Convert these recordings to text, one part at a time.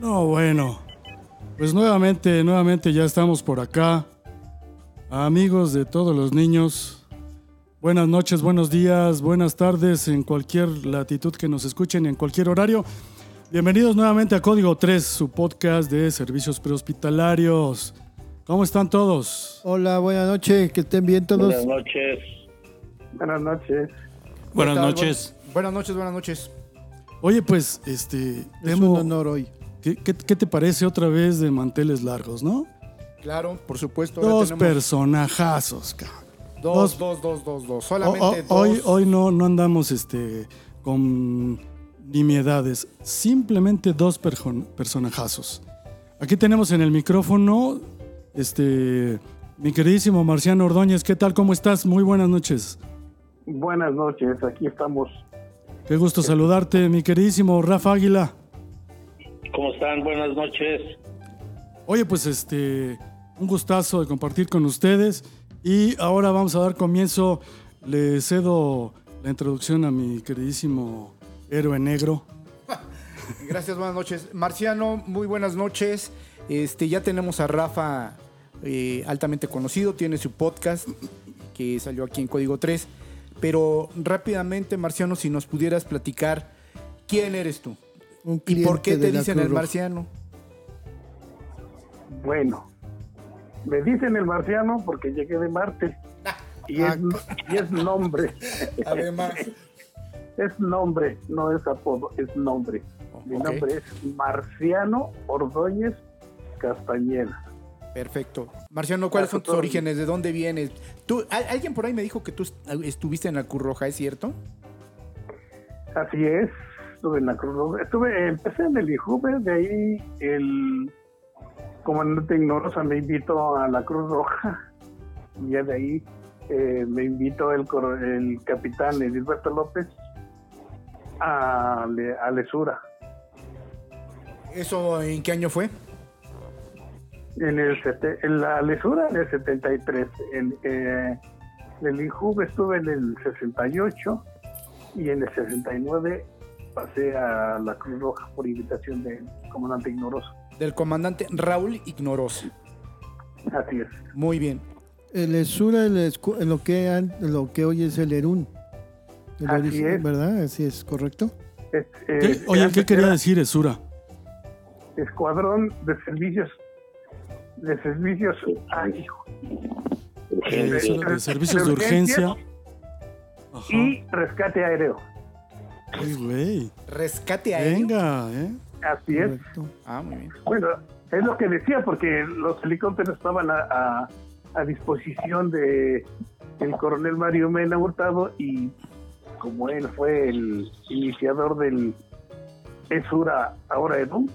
No, bueno. Pues nuevamente, nuevamente ya estamos por acá. Amigos de todos los niños. Buenas noches, buenos días, buenas tardes en cualquier latitud que nos escuchen, en cualquier horario. Bienvenidos nuevamente a Código 3, su podcast de servicios prehospitalarios. ¿Cómo están todos? Hola, buenas noches, que estén bien todos. Buenas noches. Buenas noches. Buenas noches. Buenas noches, buenas noches. Oye, pues, este, Es un honor hoy. ¿Qué, qué, qué te parece otra vez de manteles largos, no? Claro, por supuesto. ahora Dos tenemos personajazos, cabrón. Dos, dos, dos, dos, dos. Solamente dos. hoy, hoy no, no andamos este, con nimiedades, simplemente dos perjon- personajazos. Aquí tenemos en el micrófono este, mi queridísimo Marciano Ordóñez. ¿Qué tal? ¿Cómo estás? Muy buenas noches. Buenas noches, aquí estamos. Qué gusto saludarte, mi queridísimo Rafa Águila. ¿Cómo están? Buenas noches. Oye, pues este, un gustazo de compartir con ustedes. Y ahora vamos a dar comienzo. Le cedo la introducción a mi queridísimo héroe negro. Gracias, buenas noches. Marciano, muy buenas noches. Este, ya tenemos a Rafa eh, altamente conocido, tiene su podcast que salió aquí en Código 3. Pero rápidamente, Marciano, si nos pudieras platicar quién eres tú Un y por qué te dicen el. Marciano. Bueno, me dicen el marciano porque llegué de Marte. Y es, y es nombre, Además, es nombre, no es apodo, es nombre. Mi nombre es Marciano Ordóñez Castañeda. perfecto. Marciano, ¿cuáles son tus orígenes? ¿De dónde vienes? ¿Tú, al- alguien por ahí me dijo que tú est- estuviste en la Cruz Roja, ¿es cierto? Así es, estuve en la Cruz Roja. Estuve, empecé en el IJUVE, de ahí el comandante Ignorosa me invitó a la Cruz Roja. Y ya de ahí eh, me invitó el, el capitán Edilberto López a, a Lesura. ¿Eso en qué año fue? En, el en la Lesura en el 73. En, eh, en el IJUVE estuve en el 68 y en el 69 pasé a la Cruz Roja por invitación del comandante Ignoroso. Del comandante Raúl Ignoroso. Así es. Muy bien. El Esura, el escu- en lo que en lo que hoy es el Erún. El Así origen, es. ¿Verdad? Así es, correcto. Es- ¿Qué- eh, oye, ¿qué quería decir Esura? Escuadrón de servicios. De servicios. Ay, hijo. Eh, de servicios de urgencia. Ajá. Y rescate aéreo. Ay, güey. Rescate aéreo. Venga, ¿eh? Así es. Correcto. Ah, muy bien. Bueno, es lo que decía, porque los helicópteros estaban a, a- a disposición de el coronel Mario Mena Hurtado y como él fue el iniciador del ESURA, ahora EDUM,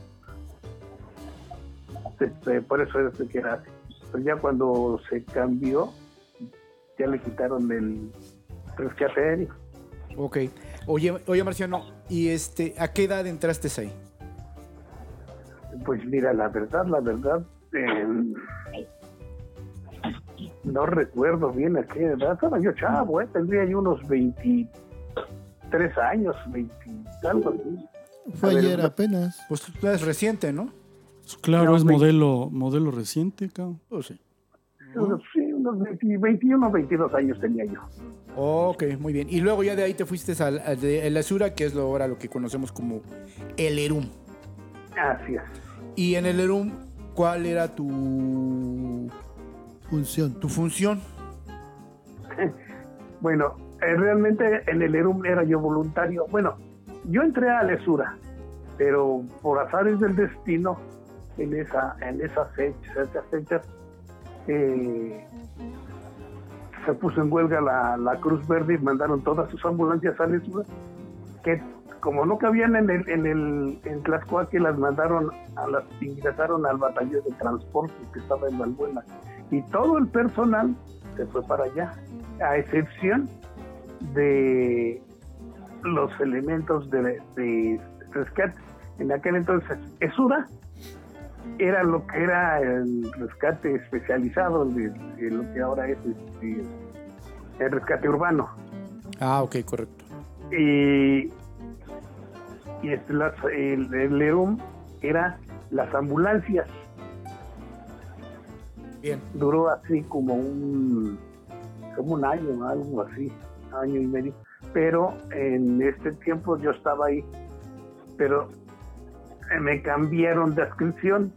este, por eso es que era así. Pero ya cuando se cambió, ya le quitaron el rescate aéreo. Ok. Oye, oye, Marciano, ¿y este, a qué edad entraste ahí? Pues mira, la verdad, la verdad, eh, no recuerdo bien a qué edad. Estaba yo chavo, ¿eh? tendría yo unos 23 años, 20, algo así. Fue ver, ayer apenas. Pues tú eres reciente, ¿no? Claro, No, es modelo, modelo reciente, cabrón. Pues sí. Unos, sí, unos 20, 21, 22 años tenía yo. Ok, muy bien. Y luego ya de ahí te fuiste al, al de el Azura, que es lo, ahora lo que conocemos como el Erum. Así es. Y en el Erum, ¿cuál era tu, Función. tu función? Bueno, eh, realmente en el ERUM era yo voluntario. Bueno, yo entré a Lesura, pero por azares del destino, en esa en esas fechas, esas fechas eh, se puso en huelga la, la Cruz Verde y mandaron todas sus ambulancias a Lesura que como no cabían en el en el en Tlaxcuaque las mandaron a las ingresaron al batallón de transporte que estaba en Valbuena y todo el personal se fue para allá a excepción de los elementos de, de rescate. En aquel entonces Esura era lo que era el rescate especializado de, de lo que ahora es este, el rescate urbano Ah, ok, correcto. y, y este, las, el, el Lerum era las ambulancias. Bien. Duró así como un, como un año, algo así, año y medio. Pero en este tiempo yo estaba ahí, pero me cambiaron de adscripción.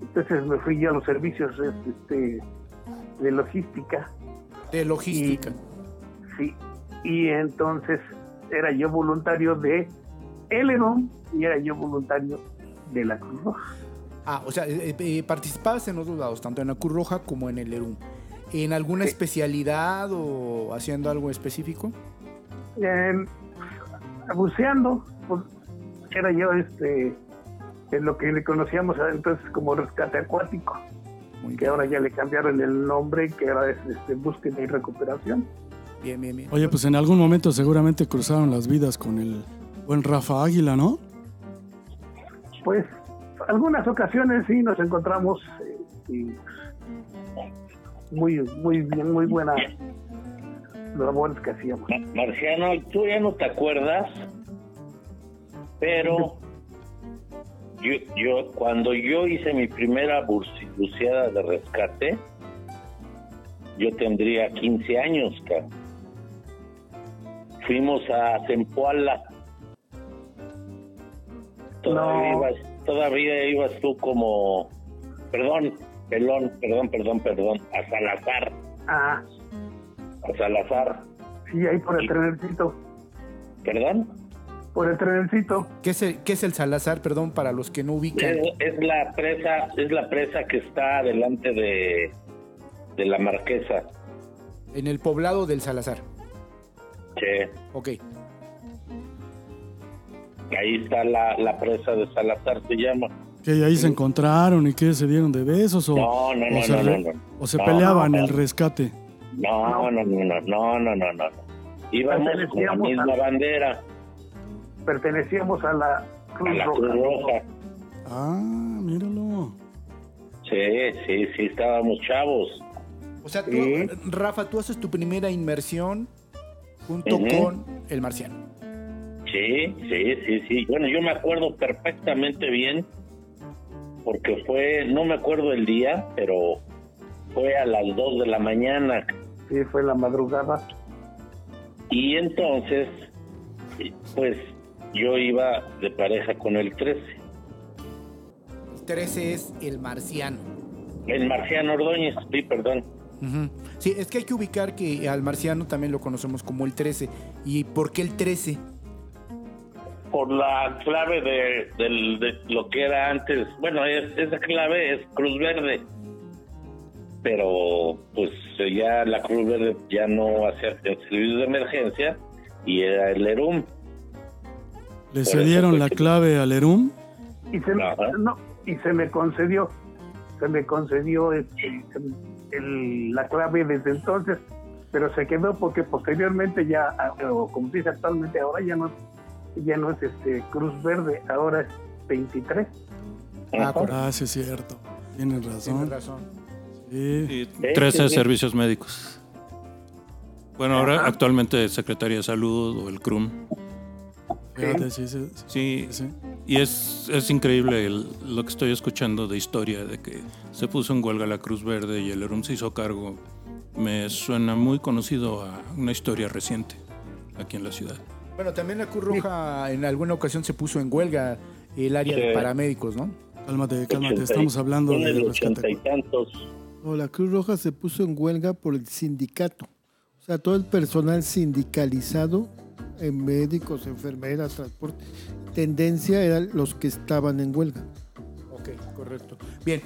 Entonces me fui yo a los servicios este, de logística. De logística. Sí, y entonces era yo voluntario de Eleron y era yo voluntario de la Cruz Roja. Ah, o sea, eh, eh, participabas en los dos lados, tanto en la Cruz Roja como en el ERUM. ¿En alguna Sí. especialidad o haciendo algo específico? En- buceando, pues, era yo este en lo que le conocíamos entonces como rescate acuático, Muy que bien. ahora ya le cambiaron el nombre, que ahora es este, búsqueda y recuperación. Bien, bien, bien. Oye, pues en algún momento seguramente cruzaron las vidas con el buen Rafa Águila, ¿no? Pues algunas ocasiones sí nos encontramos eh, y muy muy bien, muy buena labores que hacíamos. Ma- Marciano, tú ya no te acuerdas, pero yo, yo cuando yo hice mi primera buceada de rescate, yo tendría 15 años. Fuimos a Zempoala. Todavía, No. ibas, todavía ibas tú como, perdón, pelón, perdón, perdón, perdón, a Salazar, Ah, a Salazar, sí, ahí por el trenercito, perdón. Por el trenercito. ¿Qué es, el, qué es el Salazar, perdón, para los que no ubican? Es, es la presa, es la presa que está delante de, de la Marquesa. En el poblado del Salazar. Che, Ok. ahí está la, la presa de Salazar, se llama. Que ahí se encontraron y que se dieron de besos o, No, no, o no, se, re- no, no. o se No, peleaban no, el no. rescate. No, no, no, no, no, no, no, no. Íbamos con la misma bandera, Pertenecíamos a la a Cruz la Cruz Roja. Roja. Ah, míralo. Sí, sí, sí, estábamos chavos. O sea, tú, Sí. Rafa, tú haces tu primera inmersión junto con el marciano. Sí, sí, sí, sí. Bueno, yo me acuerdo perfectamente bien porque fue, no me acuerdo el día, pero fue a las 2 de la mañana. Sí, fue la madrugada. Y entonces, pues yo iba de pareja con el 13, El 13 es el marciano. el Marciano Ordóñez, sí, perdón. Ujú. Sí, es que hay que ubicar que al marciano también lo conocemos como el 13. ¿Y por qué el 13? Por la clave de, del- de lo que era antes, bueno, es, esa clave es Cruz Verde. Pero pues ya la Cruz Verde ya no hacía el servicio de emergencia y era el ERUM. ¿Le cedieron la clave al Erum? Y se, me, no, y se me concedió, se me concedió este, el- la clave desde entonces, pero se quedó porque posteriormente ya, o como se dice actualmente, ahora ya no, ya no es este Cruz Verde, ahora es 23. Ah. Ah, sí es cierto. Tienes Tienes razón. razón. Sí. Y Sí, 13 sí, sí. servicios médicos. Bueno, ahora actualmente Secretaría de Salud o el CRUM. Fíjate, sí, sí, sí, Sí, y es, es increíble el- lo que estoy escuchando de historia, de que se puso en huelga la Cruz Verde y el ERUM se hizo cargo. Me suena muy conocido a una historia reciente aquí en la ciudad. Bueno, también la Cruz Roja en alguna ocasión se puso en huelga el área de paramédicos, ¿no? Cálmate, cálmate. Estamos hablando de rescate. y tantos. No, la Cruz Roja se puso en huelga por el sindicato. O sea, todo el personal sindicalizado, en médicos, enfermeras, transporte, tendencia eran los que estaban en huelga. Ok, correcto. Bien.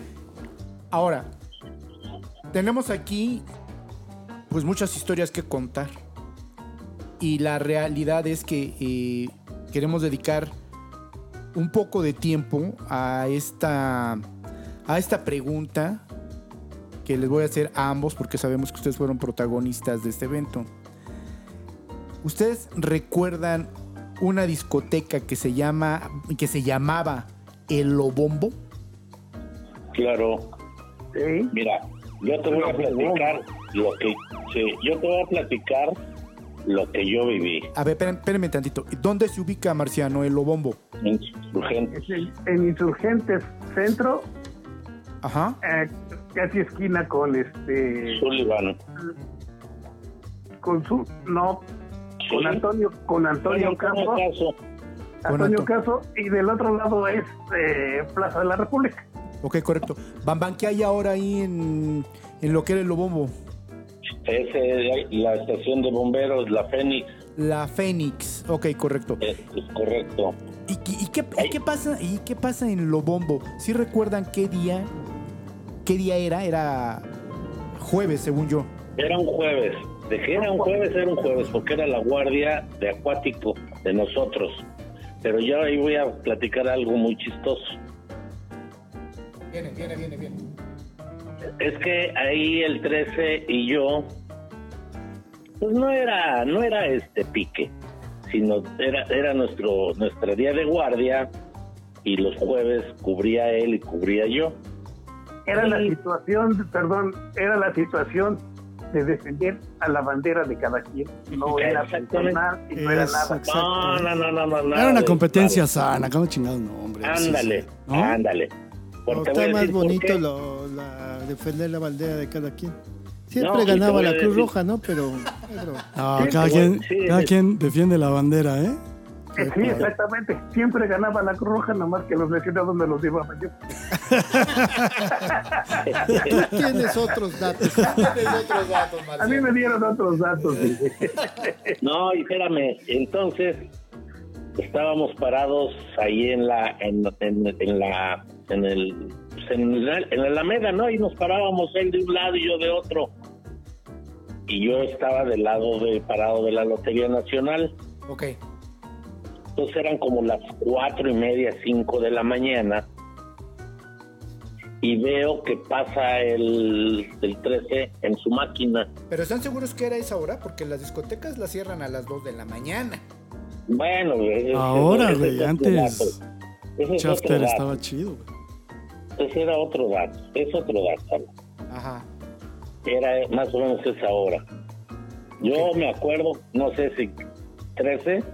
Ahora, tenemos aquí pues muchas historias que contar. y la realidad es que eh, queremos dedicar un poco de tiempo a esta, a esta pregunta que les voy a hacer a ambos porque sabemos que ustedes fueron protagonistas de este evento. ¿Ustedes recuerdan una discoteca que se llama que se llamaba El Lobombo? Claro. Sí. Mira, yo te voy a platicar lo que sí, yo te voy a platicar lo que yo viví A ver, espérenme, espérenme tantito. ¿Dónde se ubica Marciano El Lobombo? en Insurgentes. En Insurgentes Centro, Ajá. eh, casi esquina con este. Sullivan. Con su. No. Con Antonio, con Antonio Caso. Antonio Anto- Caso, y del otro lado es eh, Plaza de la República. Ok, correcto. Bambán, ¿qué hay ahora ahí en, en lo que era El Lobombo? Es eh, la estación de bomberos, la Fénix. La Fénix. Ok, correcto. Es, es correcto. ¿Y, y- y qué, y qué pasa, ¿Y qué pasa en Lobombo? ¿Sí recuerdan qué día? ¿Qué día era? Era jueves, según yo. Era un jueves. De que era un jueves, era un jueves, porque era la guardia de acuático de nosotros. Pero ya ahí voy a platicar algo muy chistoso. Viene, viene, viene, viene. Es que ahí el 13 y yo, pues no era, no era este pique, sino era, era nuestro, nuestro día de guardia y los jueves cubría él y cubría yo. Era la situación, perdón, era la situación de defender a la bandera de cada quien. No era personal y no era nada. No, no, no, no, no. nada Era una competencia sana, como chingados, no, hombre. Ándale, ¿No? ándale. Está más bonito qué. lo- la, defender la bandera de cada quien. Siempre No, ganaba la Cruz Roja, ¿no? Pero, pero No, Sí, cada, quien, cada quien defiende la bandera, ¿eh? Sí, exactamente. Siempre ganaba la Cruz Roja, nomás que los lesionados me los llevaba yo. tú tienes otros datos. A mí me dieron otros datos. No, y espérame, entonces estábamos parados ahí en la en, en, en la en el en la, en la Alameda, ¿no? Y nos parábamos él de un lado y yo de otro. Y yo estaba del lado de parado de la Lotería Nacional. Ok. Entonces eran como las cuatro y media, cinco de la mañana. Y veo que pasa el, el 13 en su máquina. ¿Pero están seguros que era esa hora? Porque las discotecas las cierran a las 2 de la mañana. Bueno, ese- Ahora, güey, antes es dato. estaba chido, güey. Ese era otro dato, es otro dato. Ajá. Era más o menos esa hora. Yo me acuerdo, no sé si 13,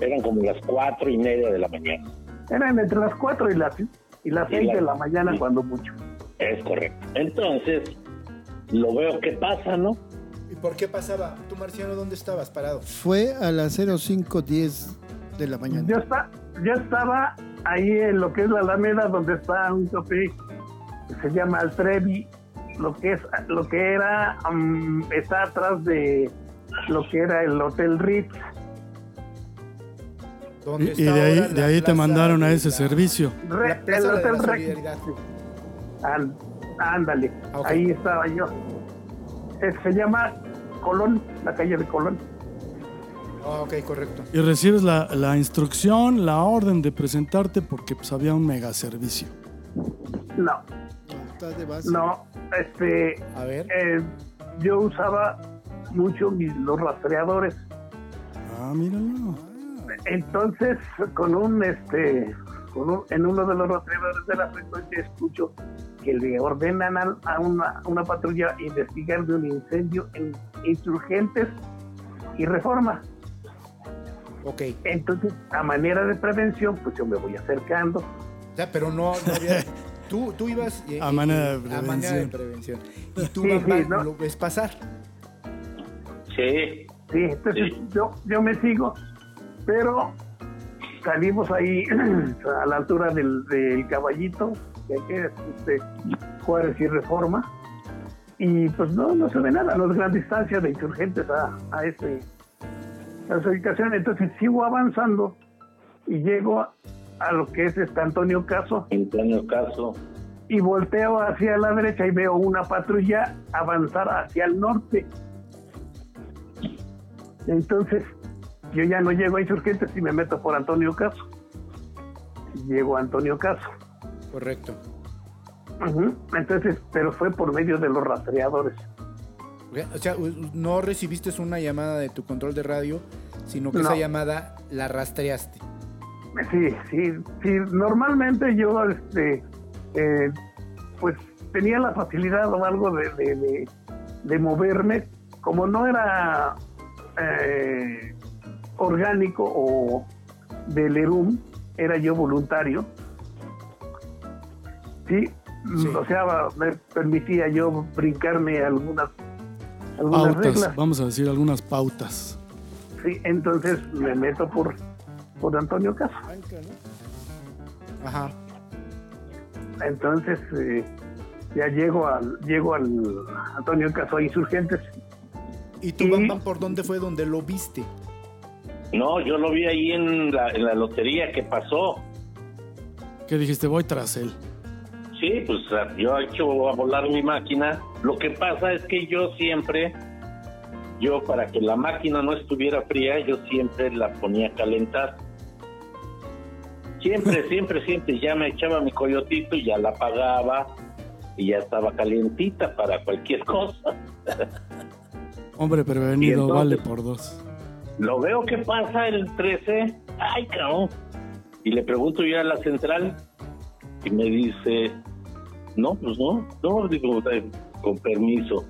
eran como las cuatro y media de la mañana. Eran entre las 4 y las, y las Y 6 la- de la mañana, y- cuando mucho. Es correcto. Entonces, lo veo que pasa, ¿no? ¿Y por qué pasaba? ¿Tú, Marciano, dónde estabas parado? Fue a las 0510 de la mañana. Yo, está, yo estaba ahí en lo que es la Alameda, donde está un café que se llama Altrevi, lo que es lo que era mm, está atrás de lo que era el Hotel Ritz. Y, ¿Dónde y está de ahí, ahora de ahí te mandaron a de ese la- servicio. Re- La el plaza de la solidaridad. Án- ándale, Ah, ahí estaba yo. Eh, se llama Colón, la calle de Colón. Ah, ok, correcto. Y recibes la, la instrucción, la orden de presentarte porque pues, había un mega servicio. No, Está de base. no, este, A ver. eh, yo usaba mucho mis, los rastreadores. Ah, míralo. Entonces, con un, este, con un- en uno de los rastreadores de la frecuencia escucho que le ordenan a, a una, una patrulla investigar de un incendio en insurgentes y reforma. Ok. Entonces, a manera de prevención, pues yo me voy acercando. Ya, pero no, no había... Tú, tú ibas... eh, A eh, manera de A manera de prevención. Y tú, Sí, sí, ¿no? lo ves pasar. Sí, Sí, entonces Sí. Yo, yo me sigo, pero salimos ahí a la altura del, del caballito, que aquí es este, Juárez y Reforma, y pues no, no se ve nada, no es gran distancia de insurgentes a, a, ese, a esa ubicación. Entonces sigo avanzando y llego a, a lo que es este Antonio Caso Antonio Caso. y volteo hacia la derecha y veo una patrulla avanzar hacia el norte. Entonces yo ya no llego a Insurgentes y me meto por Antonio Caso. Llego a Antonio Caso. Correcto. Entonces, pero fue por medio de los rastreadores. O sea, no recibiste una llamada de tu control de radio, sino que No. esa llamada la rastreaste. Sí, sí, sí. Normalmente yo, este, eh, pues tenía la facilidad o algo de, de, de- de moverme, como no era eh, orgánico o del ERUM, era yo voluntario. Sí, Sí. o sea, me permitía yo brincarme algunas, algunas Pautas, reglas. vamos a decir algunas pautas. Sí, entonces me meto por, por Antonio Caso. Ajá. Entonces eh, ya llego al llego al Antonio Caso a Insurgentes. ¿Y tú, Y- por dónde fue donde lo viste? No, yo lo vi ahí en la, en la lotería que pasó. ¿Qué dijiste? Voy tras él. Sí, pues yo he hecho a volar mi máquina. Lo que pasa es que yo siempre, yo para que la máquina no estuviera fría, yo siempre la ponía a calentar. Siempre, siempre, siempre. Ya me echaba mi coyotito y ya la apagaba y ya estaba calientita para cualquier cosa. Hombre entonces- vale por dos. Lo veo que pasa el 13. Ay, cabrón. Y le pregunto yo a la central y me dice, no, pues no, no, digo, eh, con permiso.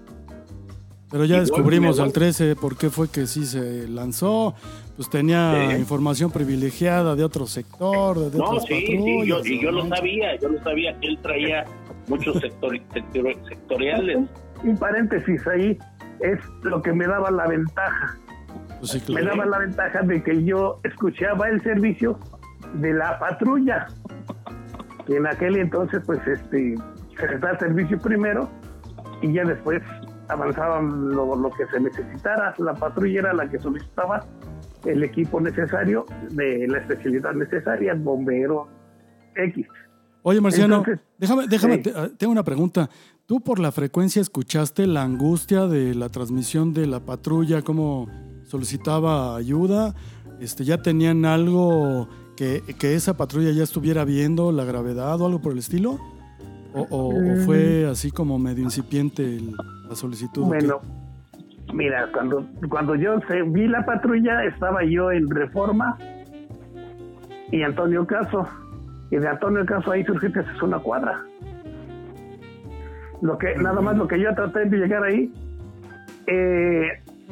Pero ya Igual descubrimos al 13 por qué fue que sí se lanzó. Pues tenía Sí. información privilegiada de otro sector, de, de No, otras sí, sí, yo, y yo lo sabía, yo lo sabía que él traía muchos sector- sector- sectoriales. Un paréntesis ahí es lo que me daba la ventaja. Pues Me daba la ventaja de que yo escuchaba el servicio de la patrulla. Y en aquel entonces, pues, este, se da el servicio primero y ya después avanzaban lo, lo que se necesitara. La patrulla era la que solicitaba el equipo necesario de la especialidad necesaria, bombero X. Oye, Marciano, Entonces, déjame, déjame, sí. te- ah, tengo una pregunta. ¿Tú por la frecuencia escuchaste la angustia de la transmisión de la patrulla, cómo solicitaba ayuda? Este, ¿Ya tenían algo que, que esa patrulla ya estuviera viendo, la gravedad o algo por el estilo? ¿O, o- o fue así como medio incipiente el- la solicitud? Bueno, mira, cuando, cuando yo se- vi la patrulla, estaba yo en Reforma y Antonio Caso. Y de Antonio Caso ahí Surgentes es una cuadra. Lo que, nada más lo que yo traté de llegar ahí, eh,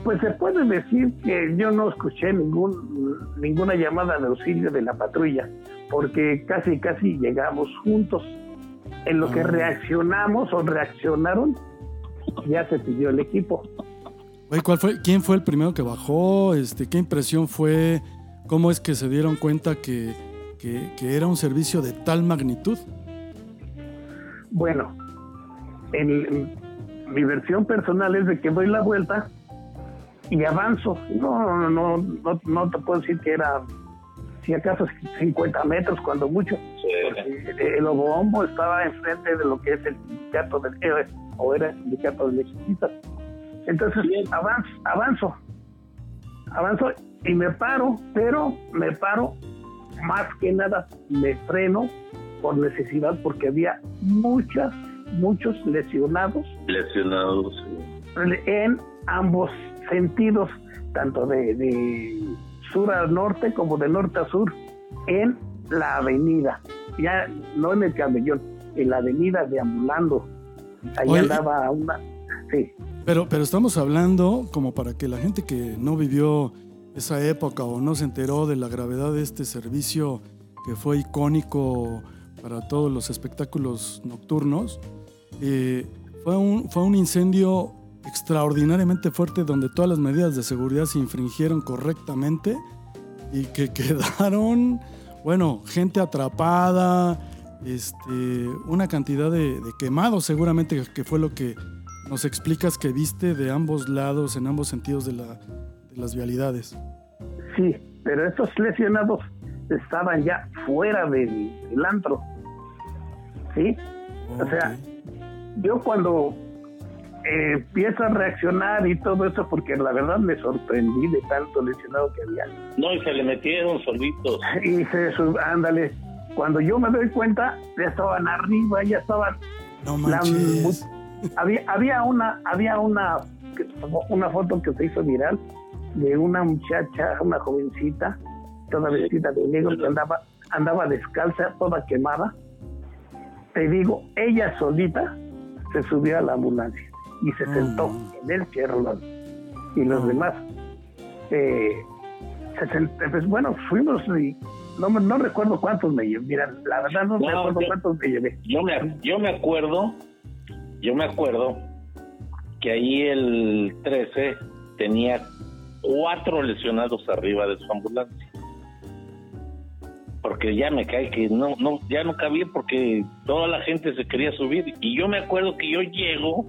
pues se puede decir que yo no escuché ningún, ninguna llamada de auxilio de la patrulla, porque casi, casi llegamos juntos. En lo que Ah. reaccionamos o reaccionaron, ya se pidió el equipo. Oye, ¿cuál fue, ¿quién fue el primero que bajó? Este, ¿Qué impresión fue? ¿Cómo es que se dieron cuenta que, que- que era un servicio de tal magnitud? Bueno, en, en mi versión personal es de que doy la vuelta y avanzo. No, no, no, no, no te puedo decir que era, si acaso 50 metros, cuando mucho. Porque el obombo estaba enfrente de lo que es el sindicato del o era el sindicato de electricistas. Entonces avanzo, avanzo, avanzo y me paro, pero me paro más que nada me freno por necesidad porque había muchas, muchos lesionados Lesionados. en ambos sentidos, tanto de, de sur a norte como de norte a sur, en la avenida, ya no en el camellón, en la avenida deambulando. Ahí Oye, andaba una, sí, Pero, pero estamos hablando como para que la gente que no vivió esa época o no se enteró de la gravedad de este servicio que fue icónico para todos los espectáculos nocturnos, eh, fue, un, fue un incendio extraordinariamente fuerte donde todas las medidas de seguridad se infringieron correctamente y que quedaron, bueno, gente atrapada, este, una cantidad de, de quemados seguramente que fue lo que nos explicas que viste de ambos lados, en ambos sentidos de, la, de las vialidades. sí, pero estos lesionados estaban ya fuera del, del antro, ¿sí? O sea, yo cuando eh, empiezo a reaccionar y todo eso porque la verdad me sorprendí de tanto lesionado que había. No, y se le metieron solitos. Y se sub- ándale, cuando yo me doy cuenta, ya estaban arriba, ya estaban No La- manches. había había una había una una foto que se hizo viral de una muchacha una jovencita toda vestida de negro que andaba andaba descalza toda quemada te digo ella solita se subió a la ambulancia y se sentó en el cherlón y los demás eh, se sent- pues bueno fuimos y no, me- no recuerdo cuántos me llevé mira la verdad no, No, recuerdo yo- cuántos me llevé Yo me, yo me acuerdo, yo me acuerdo que ahí el 13 tenía cuatro lesionados arriba de su ambulancia. Porque ya me cae que no, no, ya no cabía porque toda la gente se quería subir. Y yo me acuerdo que yo llego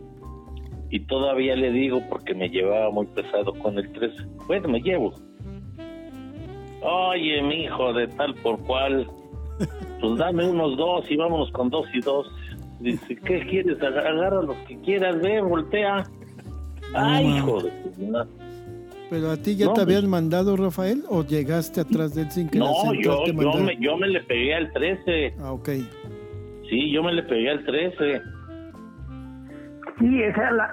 y todavía le digo porque me llevaba muy pesado con el 13. Bueno, me llevo. Oye, mi hijo, de tal por cual, pues dame unos dos y vámonos con dos y dos. Dice, ¿qué quieres? Aga- Agarra los que quieras, ve, voltea. Ay, No, hijo de. Pero a ti ya No, te habían mandado, Rafael, o llegaste atrás de él sin que la No, central yo, yo, me, yo me le pegué al 13. Ah, ok. Sí, yo me le pegué al 13. Sí, o sea, la-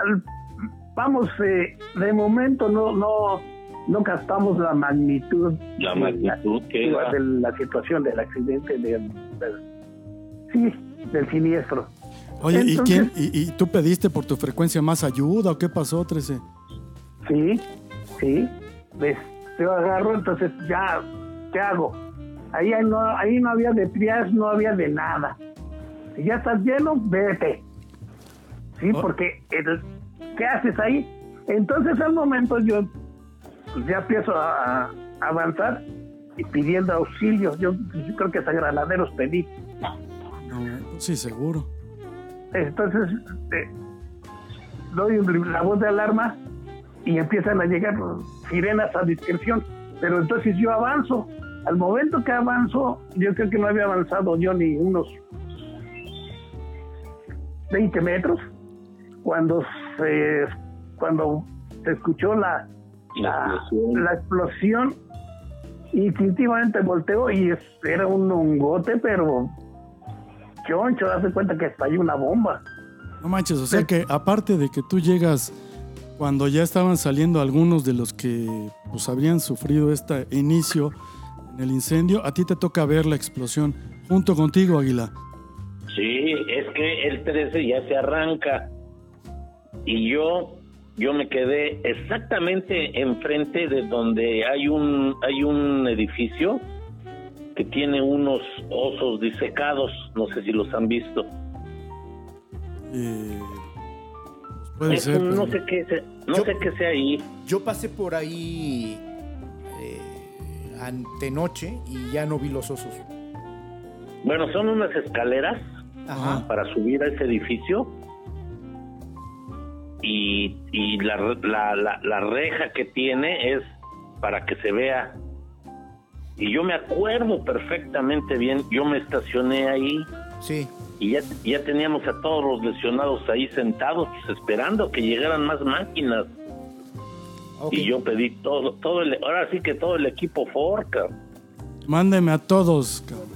vamos, eh, de momento no no no captamos la magnitud, La de magnitud que la, de la situación del accidente, del, del- sí, del siniestro. Oye, ¿y, quién, y, y tú pediste por tu frecuencia más ayuda o qué pasó, 13? Sí, sí, ves, yo agarro, entonces ya, ¿qué hago? Ahí no, ahí no había de trias, no había de nada. Si ya estás lleno, vete. Sí, Oh. porque el- ¿qué haces ahí? Entonces al momento yo ya empiezo a, a avanzar y pidiendo auxilio. Yo, yo creo que hasta granaderos pedí. No, sí, seguro. Entonces eh, doy la voz de alarma y empiezan a llegar sirenas a discreción. Pero entonces yo avanzo. Al momento que avanzo, yo creo que no había avanzado yo ni unos 20 metros cuando se, cuando se escuchó la, la, explosión. la explosión. Instintivamente volteo y es- era un hongote, pero choncho, hace cuenta que estalló una bomba. No manches, o sea que aparte de que tú llegas cuando ya estaban saliendo algunos de los que pues habrían sufrido este inicio en el incendio, a ti te toca ver la explosión junto contigo, Águila. Sí, es que el 13 ya se arranca. Y yo yo me quedé exactamente enfrente de donde hay un hay un edificio que tiene unos osos disecados, no sé si los han visto. Eh, puede ser. pero- no sé qué sea, no Yo- sé qué sea ahí. Yo pasé por ahí eh, antenoche y ya no vi los osos. Bueno, son unas escaleras Ajá. para subir a ese edificio y, y la, la, la, la reja que tiene es para que se vea. Y yo me acuerdo perfectamente bien, yo me estacioné ahí. Sí. Y ya, ya teníamos a todos los lesionados ahí sentados, pues, esperando que llegaran más máquinas. Y yo pedí todo, todo el, ahora sí que todo el equipo Forca. Mándeme a todos, cabrón.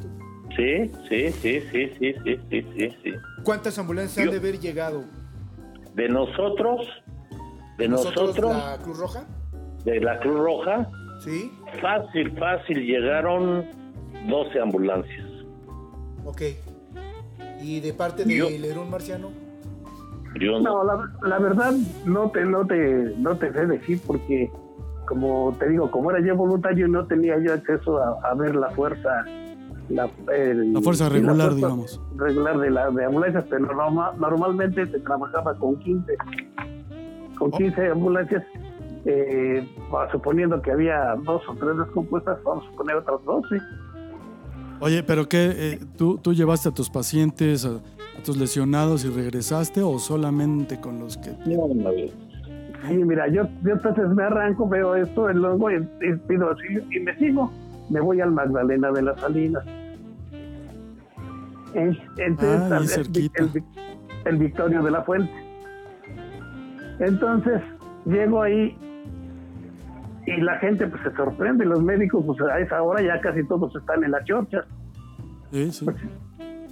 Sí, sí, sí, sí, sí, sí, sí, sí. ¿Cuántas ambulancias yo, han de haber llegado? De nosotros, de nosotros, la Cruz Roja? de la Cruz Roja, Sí. fácil, fácil, llegaron 12 ambulancias. Ok. ¿Y de parte Yo- de Lerón Marciano? Yo No, no, la, la verdad no te, no te, no te sé decir porque, como te digo, como era yo voluntario, no tenía yo acceso a, a ver la fuerza, la, el- La fuerza regular, fuerza digamos. regular de la de ambulancias, pero norma- normalmente se trabajaba con 15, con 15 ambulancias, eh, suponiendo que había dos o tres descompuestas, vamos a poner otras 12. Oye, pero qué, eh, ¿tú, ¿tú llevaste a tus pacientes, a, a tus lesionados y regresaste o solamente con los que... no, no, Sí, mira, yo, yo entonces me arranco, veo esto, luego y- y pido auxilio y me sigo. Me voy al Magdalena de las Salinas. Eh, Entonces, Ah, el- el, el Victorio de la Fuente. Entonces, llego ahí y la gente pues se sorprende, los médicos pues a esa hora ya casi todos están en la chorcha. Sí, sí.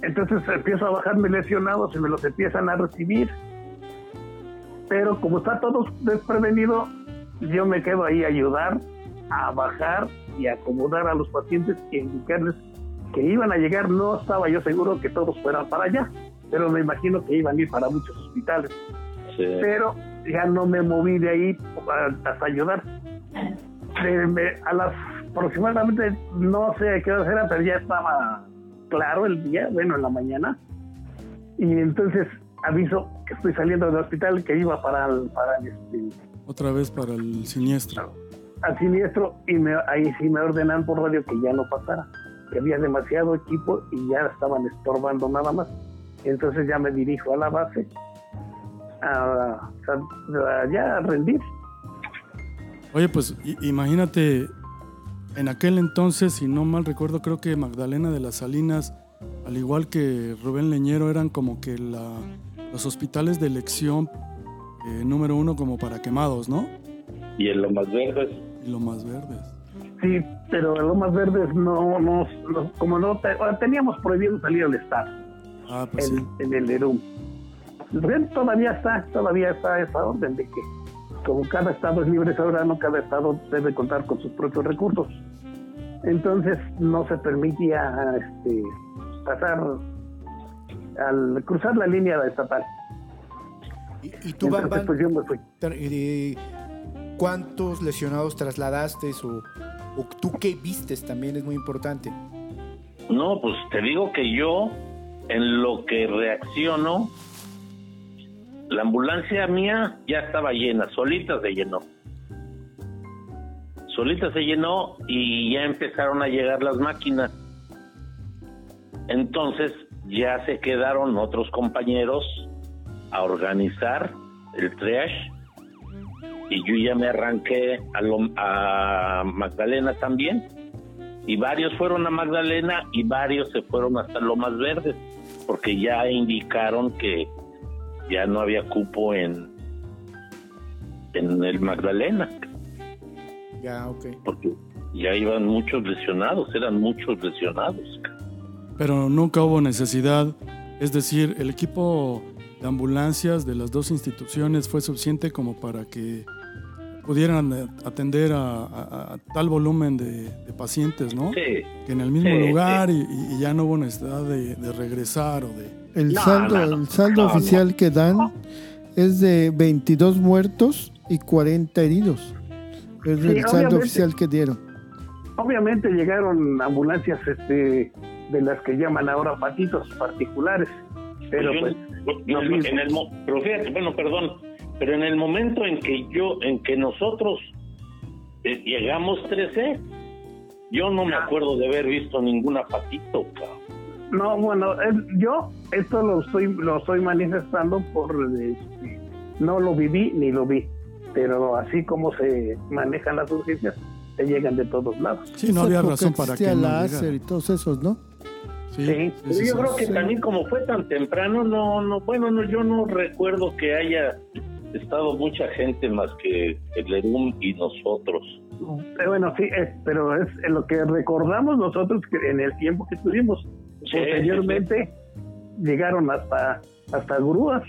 Entonces empiezo a bajarme lesionados y me los empiezan a recibir. Pero como está todo desprevenido, yo me quedo ahí a ayudar, a bajar y acomodar a los pacientes y indicarles que iban a llegar. No estaba yo seguro que todos fueran para allá, pero me imagino que iban a ir para muchos hospitales. Sí. Pero ya no me moví de ahí hasta ayudar. De- me- a las aproximadamente, no sé qué hora era, pero ya estaba claro el día, bueno, en la mañana. Y entonces aviso que estoy saliendo del hospital, que iba para el, para el, este, Otra vez para el siniestro. Al siniestro y me, ahí sí me ordenan por radio que ya no pasara, que había demasiado equipo y ya estaban estorbando nada más. Entonces ya me dirijo a la base a, a- a ya a rendir. Oye, pues i- imagínate, en aquel entonces, si no mal recuerdo, creo que Magdalena de las Salinas, al igual que Rubén Leñero, eran como que la, los hospitales de elección eh, número uno como para quemados, ¿no? Y en lo más verdes, Y lo más verdes. Sí, pero en Lomas Verdes no, no, no- como no teníamos prohibido salir al estado Ah, pues sí. en, en el ERUM. Bien, Todavía está, todavía está esa orden de que como cada estado es libre soberano, cada estado debe contar con sus propios recursos. Entonces no se permitía este, pasar al cruzar la línea estatal. Y, y tú, Bam Entonces Bam, pues yo me fui. ¿Cuántos lesionados trasladaste o, o tú qué vistes también es muy importante? No, pues te digo que yo, en lo que reacciono, la ambulancia mía ya estaba llena, solita se llenó. Solita se llenó y ya empezaron a llegar las máquinas. Entonces ya se quedaron otros compañeros a organizar el triage y yo ya me arranqué a, lo- a Magdalena también y varios fueron a Magdalena y varios se fueron hasta Lomas Verdes porque ya indicaron que ya no había cupo en en el Magdalena Ya, ok. porque ya iban muchos lesionados eran muchos lesionados Pero nunca hubo necesidad. Es decir, el equipo de ambulancias de las dos instituciones fue suficiente como para que pudieran eh, atender a, a- a tal volumen de, de pacientes, ¿no? sí Que en el mismo Sí, lugar y, y- y ya no hubo necesidad de, de regresar o de... El No, saldo, no, no. el saldo No, no. oficial que dan es de 22 muertos y 40 heridos. Es Sí, el saldo obviamente. oficial que dieron. Obviamente llegaron ambulancias este, de las que llaman ahora patitos particulares, pero pues yo- lo mismo. en el pero fíjate, bueno, perdón, pero en el momento en que yo, en que nosotros eh, llegamos 13, yo no me acuerdo de haber visto ninguna patito, cabrón. No, bueno, es- yo esto lo estoy lo estoy manifestando por este, no lo viví ni lo vi, pero así como se manejan las urgencias, te llegan de todos lados. Sí, no había razón para que láser y todos esos, ¿no? Sí, Pero yo creo que sí. también como fue tan temprano, no, no, bueno, no, yo no recuerdo que haya estado mucha gente más que el ERUM y nosotros. Eh, bueno, sí, es, pero es en lo que recordamos nosotros que en el tiempo que estuvimos. Sí, Posteriormente llegaron hasta hasta grúas.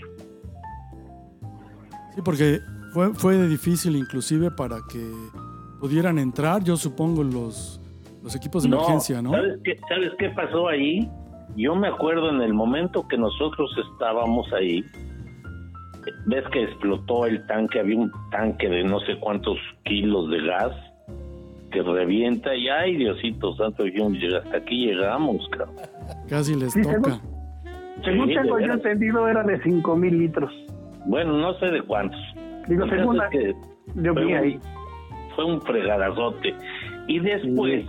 Sí, porque fue, fue difícil inclusive para que pudieran entrar, yo supongo, los, los equipos de emergencia, ¿no? ¿sabes qué, ¿Sabes qué pasó ahí? Yo me acuerdo en el momento que nosotros estábamos ahí, ves que explotó el tanque, había un tanque de no sé cuántos kilos de gas que revienta y ay Diosito santo, yo, hasta aquí llegamos, cabrón. Casi les Sí, toca. Según Sí, tengo yo entendido, era de 5 mil litros. Bueno, no sé de cuántos. Digo, El caso según es la- que yo vi ahí. fue un fregadazote. Y después,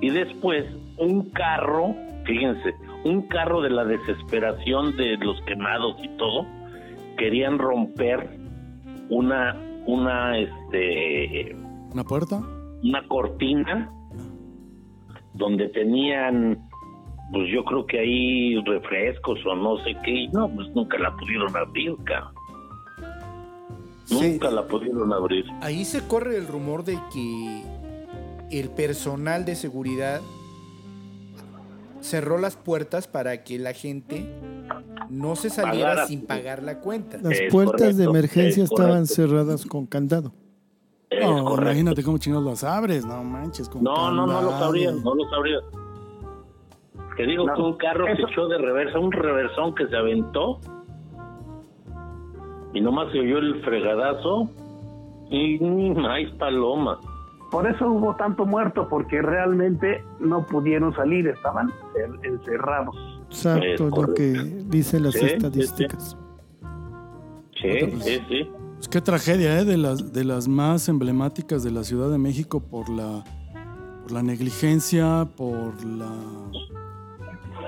y después, un carro, fíjense, un carro de la desesperación de los quemados y todo, querían romper una, una, este, ¿Una puerta? una cortina donde tenían, pues yo creo que ahí refrescos o no sé qué, y no, pues nunca la pudieron abrir, cabrón. Sí. Nunca la pudieron abrir. Ahí se corre el rumor de que el personal de seguridad cerró las puertas para que la gente no se saliera Pagara. sin pagar la cuenta. Las Es puertas de emergencia es estaban correcto. cerradas con candado. No, imagínate cómo chingados las abres, no manches. con No, no, no lo candado. sabrían, no lo sabrían. Te digo No, que un carro eso- se echó de reversa, un reversón que se aventó y nomás se oyó el fregadazo y ni maíz paloma. Por eso hubo tanto muerto, porque realmente no pudieron salir, estaban en- encerrados. Exacto, Es lo que dicen las Sí, sí, sí. estadísticas. Sí, sí, sí. Pues qué tragedia, ¿eh? De las, de las más emblemáticas de la Ciudad de México por la, por la negligencia, por la,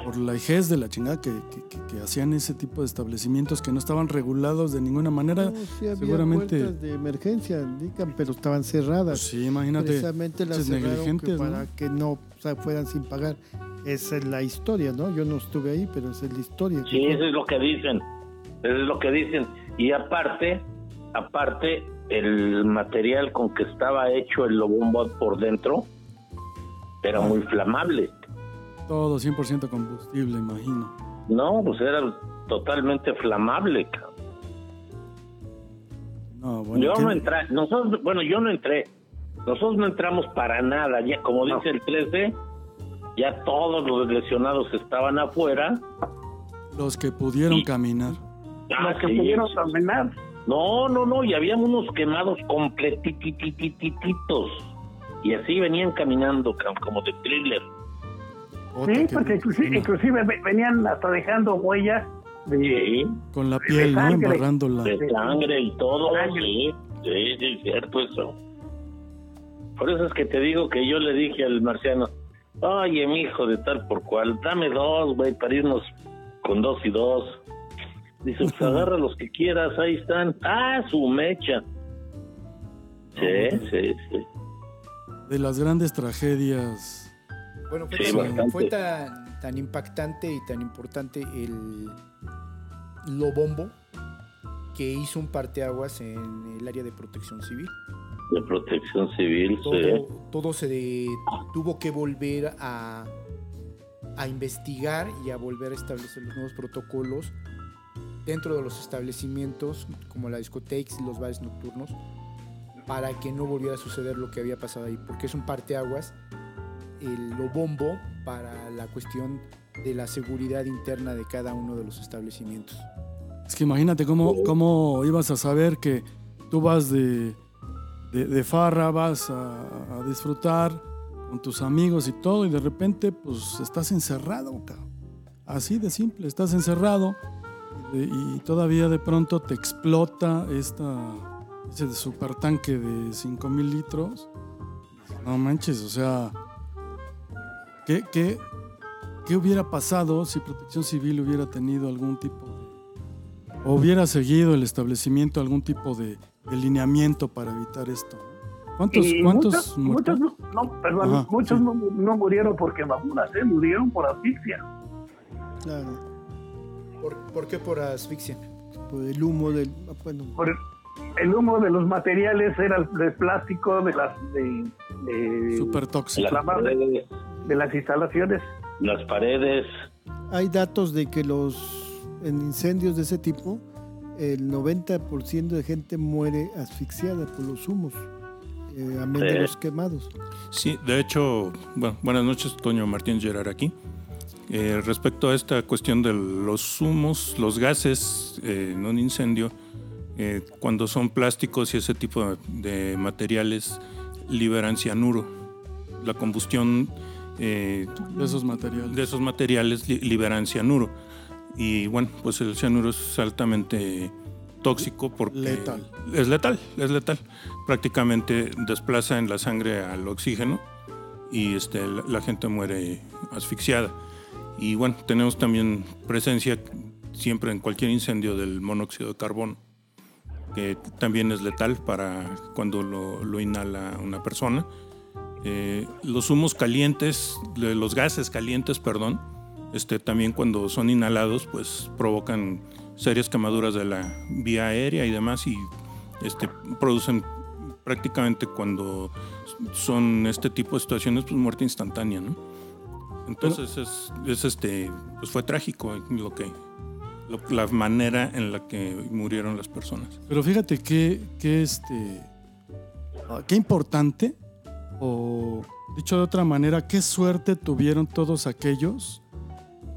por la ejez de la chingada que, que- que- que hacían ese tipo de establecimientos que no estaban regulados de ninguna manera. No, sí había seguramente- de emergencia, indican, pero estaban cerradas. Pues sí, imagínate. Precisamente las pinches cerraron que negligentes, ¿no? para que no o sea, fueran sin pagar. Esa es la historia, ¿no? Yo no estuve ahí, pero esa es la historia. Sí, eso es lo que dicen. Eso es lo que dicen. Y aparte, aparte, el material con que estaba hecho el Lobombot por dentro era muy flamable. Todo 100% combustible, imagino. No, pues era totalmente flamable. cabrón. No, bueno, yo ¿qué- no entré, nosotros, bueno, yo no entré. Nosotros no entramos para nada. Ya, como dice el 13, ya todos los lesionados estaban afuera. los que pudieron Y- caminar. Ah, Los que sí, pudieron sí. caminar. No, no, no, y había unos quemados completititititos. Y así venían caminando ca- como de thriller. Sí, porque inclusive, inclusive ve- venían hasta dejando huellas de, Sí, Con la piel, ¿no? sangre. Embarrándola. de sangre y todo. Sangre. Sí, sí, sí, cierto eso. Por eso es que te digo que yo le dije al marciano, oye, mi hijo de tal por cual, dame dos, güey, para irnos con dos y dos. Dice, pues agarra los que quieras, ahí están. Ah, su mecha. Sí, sí, sí. De las grandes tragedias. Bueno, fue, Sí, tan, fue tan, tan impactante y tan importante el Lobombo que hizo un parteaguas en el área de protección civil. De protección civil, Todo, sí. todo se de- tuvo que volver a, a investigar y a volver a establecer los nuevos protocolos dentro de los establecimientos como la discotecas y los bares nocturnos para que no volviera a suceder lo que había pasado ahí, porque es un parteaguas el Lobombo para la cuestión de la seguridad interna de cada uno de los establecimientos. Es que imagínate cómo, cómo ibas a saber que tú vas de, de, de farra, vas a, a disfrutar con tus amigos y todo, y de repente, pues estás encerrado. Así de simple, estás encerrado y, y todavía de pronto te explota esta, ese super tanque de 5000 litros. No manches, o sea, ¿qué, qué, qué hubiera pasado si Protección Civil hubiera tenido algún tipo de o hubiera seguido el establecimiento algún tipo de, de lineamiento para evitar esto. ¿Cuántos, y cuántos muchos, muertos? muchos no, no, perdón, Ajá, muchos sí. no, no murieron por quemaduras, ¿eh? murieron por asfixia. Claro, ¿Por, por qué por asfixia? por el humo del. Bueno, Por el, el humo de los materiales era el, de plástico de las de, de, Súper tóxico. Las madre. paredes, de las instalaciones. las paredes, hay datos de que los en incendios de ese tipo, el 90% de gente muere asfixiada por los humos, eh, a menos Sí. de los quemados. Sí, de hecho, bueno, buenas noches, Toño Martín Gerard aquí. Eh, respecto a esta cuestión de los humos, los gases eh, en un incendio, eh, cuando son plásticos y ese tipo de, de materiales, liberan cianuro. La combustión eh, de esos materiales. de esos materiales li- liberan cianuro. Y bueno, pues el cianuro es altamente tóxico porque Letal. es letal, es letal. Prácticamente desplaza en la sangre al oxígeno y este, la, la gente muere asfixiada. Y bueno, tenemos también presencia siempre en cualquier incendio del monóxido de carbono, que también es letal para cuando lo, lo inhala una persona. Eh, los humos calientes, los gases calientes, perdón, este, también cuando son inhalados, pues provocan serias quemaduras de la vía aérea y demás, y este, producen prácticamente cuando son este tipo de situaciones, pues muerte instantánea, ¿no? Entonces es, es, este, pues fue trágico lo que, la manera en la que murieron las personas. Pero fíjate que, que este, ah, qué importante, o dicho de otra manera, qué suerte tuvieron todos aquellos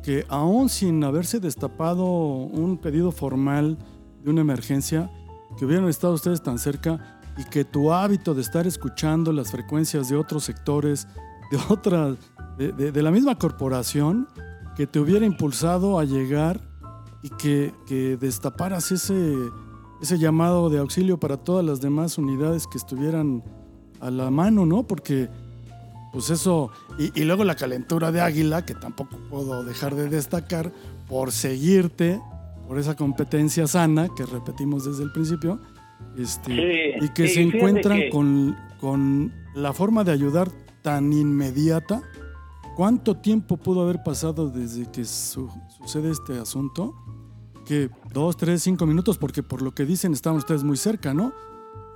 que aún sin haberse destapado un pedido formal de una emergencia, que hubieran estado ustedes tan cerca y que tu hábito de estar escuchando las frecuencias de otros sectores, de otra, de, de- de la misma corporación, que te hubiera impulsado a llegar y que, que destaparas ese, ese llamado de auxilio para todas las demás unidades que estuvieran a la mano, ¿no? Porque, pues eso, y, y luego la calentura de Águila, que tampoco puedo dejar de destacar, por seguirte, por esa competencia sana que repetimos desde el principio, este, Sí, y que sí, se encuentran que- con, con la forma de ayudar tan inmediata. ¿Cuánto tiempo pudo haber pasado desde que su- sucede este asunto? Que dos, tres, cinco minutos, porque por lo que dicen estaban ustedes muy cerca, ¿no?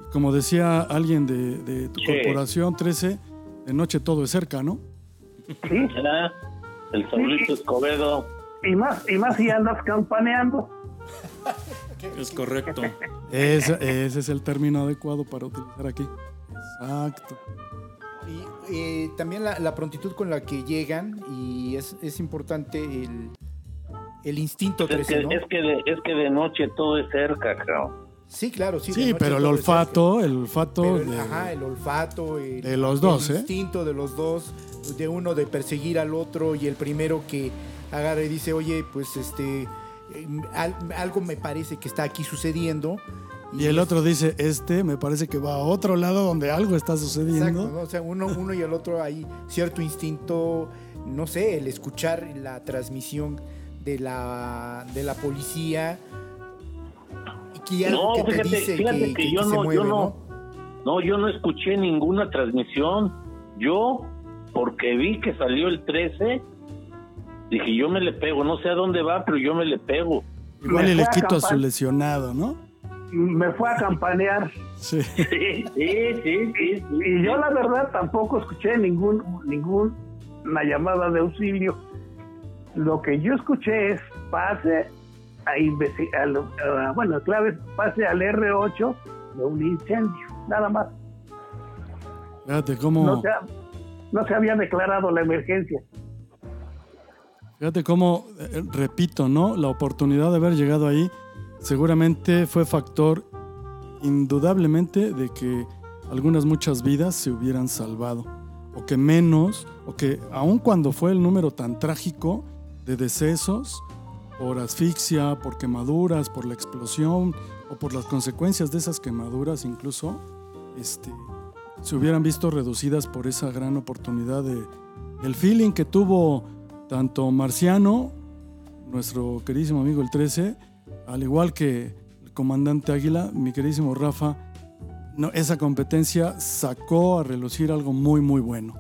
Y como decía alguien de, de tu Sí. corporación 13, de noche todo es cerca, ¿no? Sí. El Saulito Escobedo. y más, y más si andas campaneando. Es correcto. Ese, ese es el término adecuado para utilizar aquí. Exacto. Eh, también la, la prontitud con la que llegan y es, es importante el, el instinto Es 13, que, ¿no? es, que de, es que de noche todo es cerca, cabrón. Sí, claro, sí. Sí, pero el olfato, el olfato Pero el, de- ajá, el olfato, el, de los dos, el ¿eh? instinto de los dos, de uno de perseguir al otro y el primero que agarra y dice, oye, pues este, eh, al- algo me parece que está aquí sucediendo. Y el otro dice, este me parece que va a otro lado donde algo está sucediendo. Exacto, ¿no? O sea, uno, uno y el otro hay cierto instinto, no sé, el escuchar la transmisión de la, de la policía y algo No, que te fíjate, dice fíjate que, que, que- yo, que se no, mueve, yo ¿no? no, no, yo no escuché ninguna transmisión. Yo, porque vi que salió el 13, dije, yo me le pego, no sé a dónde va, pero yo me le pego. Igual y le quito a su lesionado, ¿no? Me fue a campanear. Sí. Sí, sí, sí. Y yo la verdad tampoco escuché ningún ninguna llamada de auxilio. Lo que yo escuché es pase a investigar, bueno, clave, pase al R8 de un incendio, nada más. Fíjate cómo, No se, ha- no se había declarado la emergencia. fíjate cómo, eh, repito, ¿no? La oportunidad de haber llegado ahí seguramente fue factor indudablemente de que algunas muchas vidas se hubieran salvado. O que menos, o que aun cuando fue el número tan trágico de decesos por asfixia, por quemaduras, por la explosión o por las consecuencias de esas quemaduras incluso, este, se hubieran visto reducidas por esa gran oportunidad de el feeling que tuvo tanto Marciano, nuestro queridísimo amigo el 13, al igual que el comandante Águila, mi queridísimo Rafa, no, esa competencia sacó a relucir algo muy muy bueno.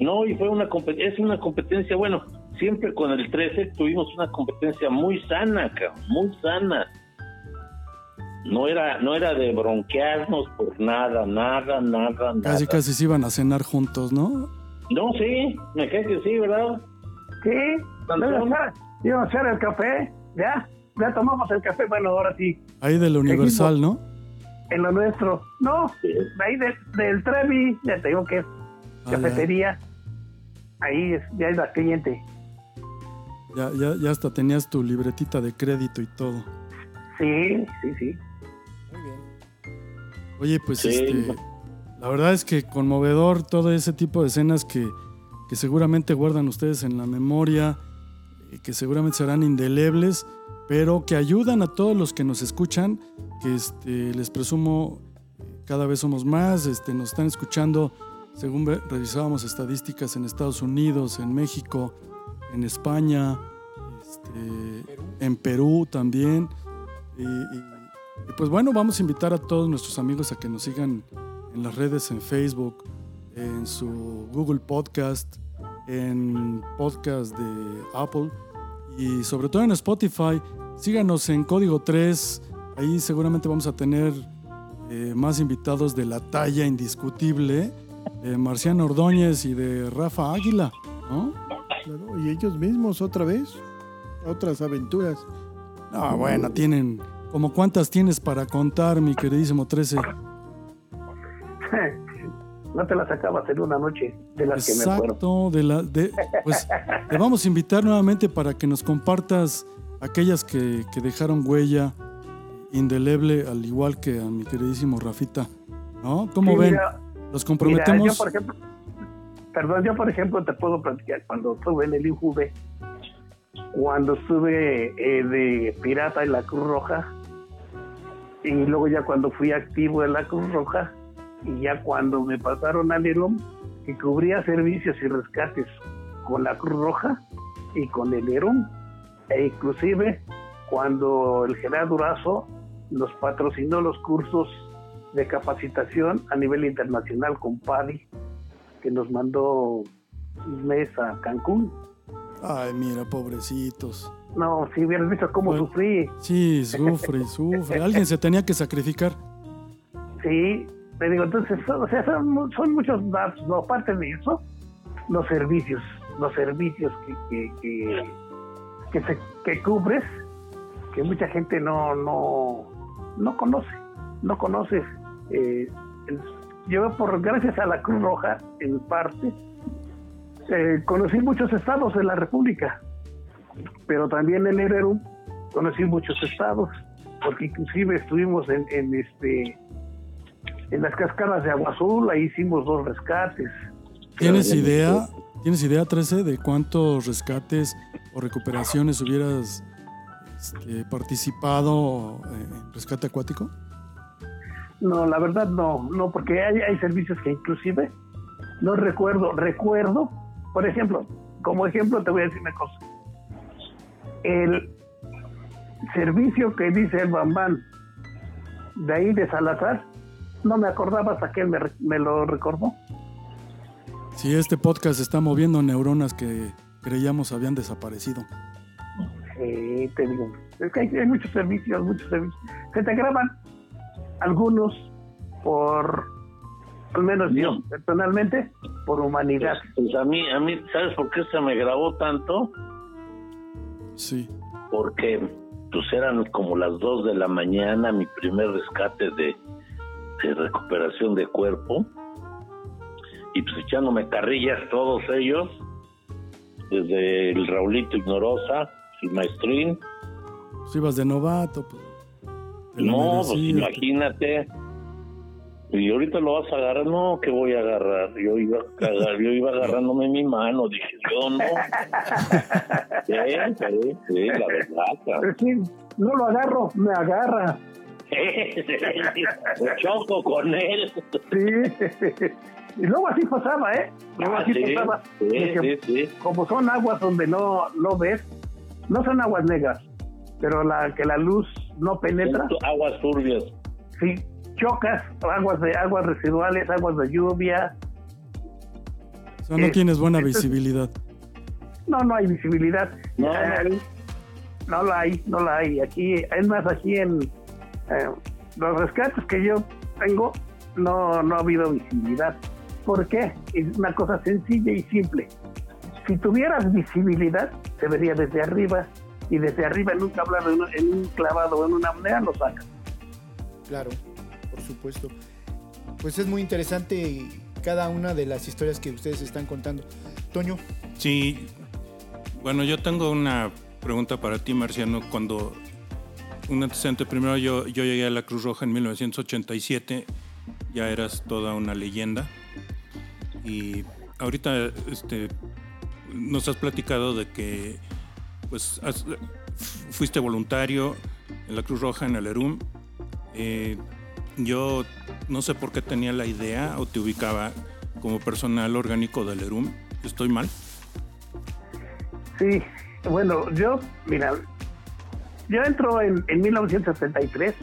No, y fue una competencia, es una competencia, bueno, siempre con el 13 tuvimos una competencia muy sana, cabrón, muy sana. No era, no era de bronquearnos por nada, nada, nada, nada. Casi casi se iban a cenar juntos, ¿no? No, sí, me cae que sí, ¿verdad? Sí, ¿Tanto? Vamos a hacer- íbamos a hacer el café, ya, ya tomamos el café, bueno, ahora sí, Ahí del Universal, ¿no? en lo nuestro. No, de ahí de- del Trevi, ya te digo que es Ah, cafetería, ahí es, ya es la cliente. Ya, ya, ya hasta tenías tu libretita de crédito y todo. Sí, sí, sí. Muy bien. Oye, pues Sí. este, la verdad es que conmovedor todo ese tipo de escenas que, que seguramente guardan ustedes en la memoria, que seguramente serán indelebles, pero que ayudan a todos los que nos escuchan, que este, les presumo eh, cada vez somos más, este, nos están escuchando, según revisábamos estadísticas en Estados Unidos, en México, en España, este, en Perú también. Y pues bueno, vamos a invitar a todos nuestros amigos a que nos sigan en las redes, en Facebook, en su Google Podcast, en podcast de Apple y sobre todo en Spotify. Síganos en Código 3, ahí seguramente vamos a tener eh, más invitados de la talla indiscutible de Marciano Ordóñez y de Rafa Águila, ¿no? Claro, y ellos mismos otra vez, otras aventuras. Ah, bueno, tienen. ¿Como cuántas tienes para contar, mi queridísimo 13? no te las acabas en una noche de las que me acuerdo. Exacto, de la, de, pues te vamos a invitar nuevamente para que nos compartas aquellas que, que dejaron huella indeleble, al igual que a mi queridísimo Rafita. ¿No? ¿Cómo Sí, ven? mira, Los Mira, comprometemos. yo por ejemplo, perdón, yo por ejemplo te puedo platicar cuando estuve en el IJV, cuando estuve eh, de pirata en la Cruz Roja, y luego ya cuando fui activo en la Cruz Roja, y ya cuando me pasaron al EROM, que cubría servicios y rescates con la Cruz Roja y con el EROM, e inclusive cuando el general Durazo nos patrocinó los cursos de capacitación a nivel internacional con PADI, que nos mandó un mes a Cancún. Ay, mira, pobrecitos. No, si hubieras visto cómo Bueno. sufrí. Sí, sufre, sufre. Alguien se tenía que sacrificar. Sí, te digo, entonces, o sea, son, son muchos datos, no, aparte de eso, los servicios, los servicios que, que, que, que, cubres, que mucha gente no, no, no conoce, no conoce. Eh, yo, por gracias a la Cruz Roja, en parte, eh, conocí muchos estados de la República, pero también en el ERU conocí muchos estados, porque inclusive estuvimos en, en este en las cascadas de Agua Azul, ahí hicimos dos rescates. ¿Tienes idea, ¿tienes idea, 13, de cuántos rescates o recuperaciones hubieras este, participado eh, en rescate acuático? No, la verdad no, no, porque hay, hay servicios que inclusive no recuerdo, recuerdo, por ejemplo, como ejemplo te voy a decir una cosa. El servicio que dice el Bambán de ahí de Salazar, no me acordaba hasta que él me, re- me lo recordó. Si este podcast está moviendo neuronas que creíamos habían desaparecido. Sí, te digo, es que hay, hay muchos servicios, muchos servicios. Se te graban algunos por, al menos yo, No. personalmente, por humanidad. Pues a mí, a mí, ¿sabes por qué se me grabó tanto? Sí. Porque pues eran como las 2 de la mañana, mi primer rescate de, de recuperación de cuerpo. Y pues echándome carrillas todos ellos, desde el Raulito Ignorosa, el Maestrín. Si ibas de novato, pues. No, pues imagínate. Y ahorita lo vas a agarrar, no, que voy a agarrar. Yo iba a agarrar, yo iba agarrándome mi mano, dije, yo no. Sí, sí, sí, la verdad. No lo agarro, me agarra. Choco con él. Sí. Y luego así pasaba, ¿eh? Luego Ah, así sí, pasaba. sí, sí, sí. Como son aguas donde no, no ves, no son aguas negras, pero la que la luz no penetra, Aguas turbias. sí, chocas, aguas de aguas residuales, aguas de lluvia. O sea, no eh, tienes buena esto es- visibilidad. No, no hay visibilidad. No, no hay. no la hay, no la hay. Aquí, es más, aquí en eh, los rescates que yo tengo, no, no ha habido visibilidad. ¿Por qué? Es una cosa sencilla y simple. Si tuvieras visibilidad, se vería desde arriba, y desde arriba en un tablado, en un, en un clavado o en una apnea, lo saca. Claro, por supuesto. Pues es muy interesante cada una de las historias que ustedes están contando. Toño, Sí, bueno, yo tengo una pregunta para ti, Marciano. Cuando un antecedente, primero yo, yo llegué a la Cruz Roja en 1987, ya eras toda una leyenda. Y ahorita este, nos has platicado de que pues, has- fuiste voluntario en la Cruz Roja, en el ERUM. Eh, yo no sé por qué tenía la idea o te ubicaba como personal orgánico del ERUM. ¿Estoy mal? Sí, bueno, yo, mira, yo entro en, en 1973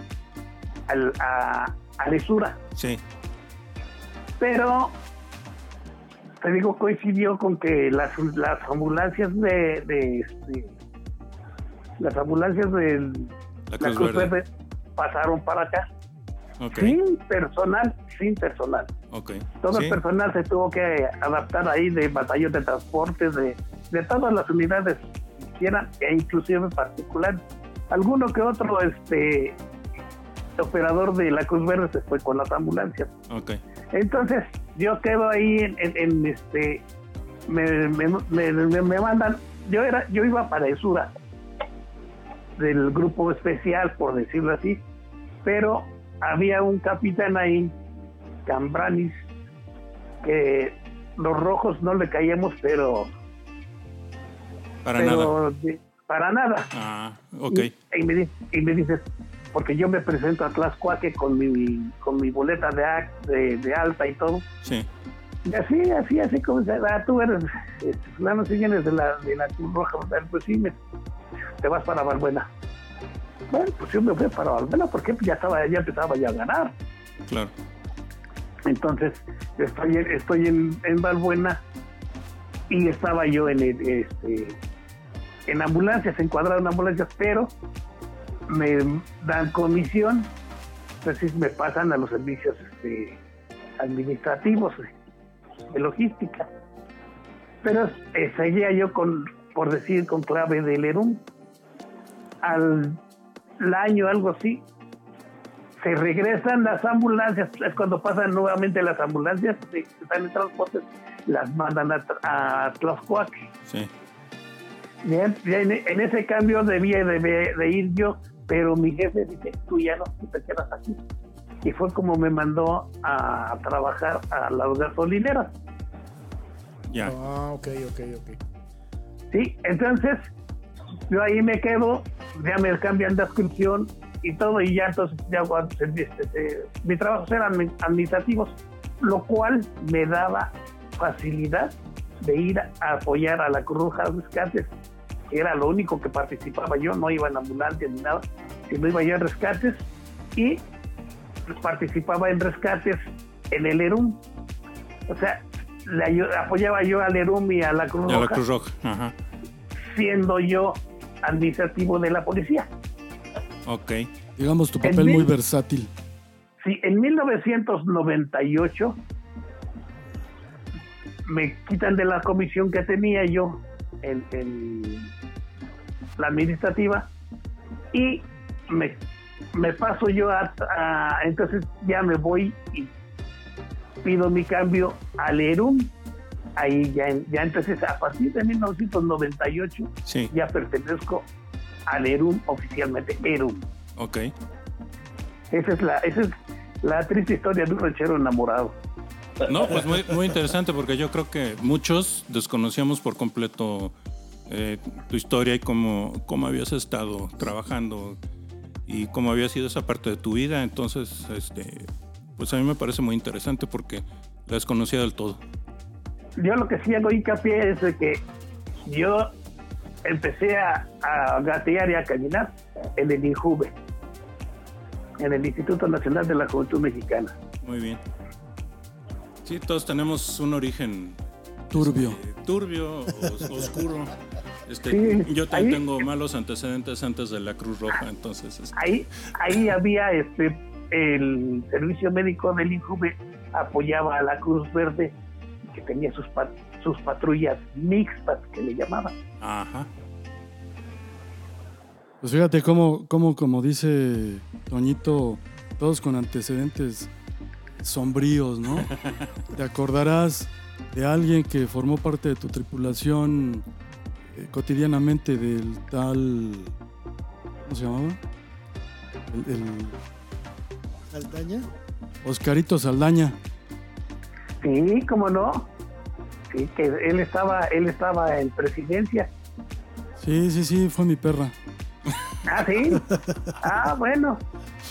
al, a, a Lesura. Sí. pero te digo coincidió con que las, las ambulancias de, de, este, las ambulancias de La la Cruz Verde. Verde pasaron para acá Ok. Sin personal, sin personal. Ok. Todo Sí. el personal se tuvo que adaptar ahí de batallón de transporte, de, de todas las unidades que quieran, e inclusive particular. Alguno que otro este operador de la Cruz Verde se fue con las ambulancias. Entonces, yo quedo ahí en, en- en, este me, me, me- me- mandan, yo era, yo iba para Esura del grupo especial, por decirlo así, pero había un capitán ahí, Cambranis, que los rojos no le caíamos, pero, Para nada. de- para nada. Ah, ok. Y, y me, y me dices, porque yo me presento a Tlaxcuaque con mi, con mi boleta de, de, de alta y todo. Sí. Y así, así, así como dice, ah, tú eres este, fulano, si vienes de la, de la Cruz Roja, pues sí, me- te vas para Valbuena. Bueno, pues yo me fui para Valbuena porque ya estaba, ya empezaba ya a ganar. Claro. Entonces, estoy, en- estoy en, en Valbuena y estaba yo en el, este, en ambulancias, encuadrado en ambulancias, pero me dan comisión, entonces me pasan a los servicios este, administrativos de, de logística. Pero eh, seguía yo con, por decir, con clave del ERUM. Al, año, algo así, se regresan las ambulancias, es cuando pasan nuevamente las ambulancias están en transportes, las mandan a, a. Sí. Bien, en ese cambio debía de, de ir yo, pero mi jefe dice, tú ya no, te quedas aquí. Y fue como me mandó a trabajar a las gasolineras. Ya. Ah, ok, ok, ok. Sí, entonces yo ahí me quedo, ya me cambian de adscripción y todo, y ya entonces ya cuando se- este, mis trabajos eran admi- administrativos, lo cual me daba facilidad de ir a apoyar a la Cruz Roja Rescates, que era lo único que participaba yo, no iba en ambulancia ni nada, sino iba yo en rescates y participaba en rescates en el ERUM. O sea, le apoyaba yo al ERUM y a la Cruz Ya la Roja Cruz Roja. Ajá. siendo yo administrativo de la policía. Ok. Digamos, tu En papel muy mil- versátil. Sí, en 1998 me quitan de la comisión que tenía yo en, en la administrativa y me, me paso yo a, a- entonces ya me voy y pido mi cambio al ERUM ahí ya, ya entonces a partir de 1998 Sí. ya pertenezco al ERUM oficialmente ERUM Ok. esa es la esa es la triste historia de un ranchero enamorado No, pues muy, muy interesante porque yo creo que muchos desconocíamos por completo eh, tu historia y cómo, cómo habías estado trabajando y cómo había sido esa parte de tu vida. Entonces, este, pues a mí me parece muy interesante porque la desconocía del todo. yo lo que sí hago hincapié es de que yo empecé a, a gatear y a caminar en el INJUVE, en el Instituto Nacional de la Juventud Mexicana. Muy bien. Sí, todos tenemos un origen Turbio. eh, turbio, os- oscuro. Este, Sí, yo también ahí- tengo malos antecedentes antes de la Cruz Roja, entonces este, Ahí, ahí había este el servicio médico del INJUVE apoyaba a la Cruz Verde que tenía sus pat- sus patrullas mixtas que le llamaban. ajá. Pues fíjate cómo, cómo, como dice Toñito, todos con antecedentes sombríos, ¿no? Te acordarás de alguien que formó parte de tu tripulación eh, cotidianamente del tal. ¿Cómo se llamaba? El, el Saldaña. Oscarito Saldaña. Sí, cómo no. Sí, que él estaba él estaba en presidencia. Sí, sí, sí, fue mi perra. Ah, sí. Ah, bueno.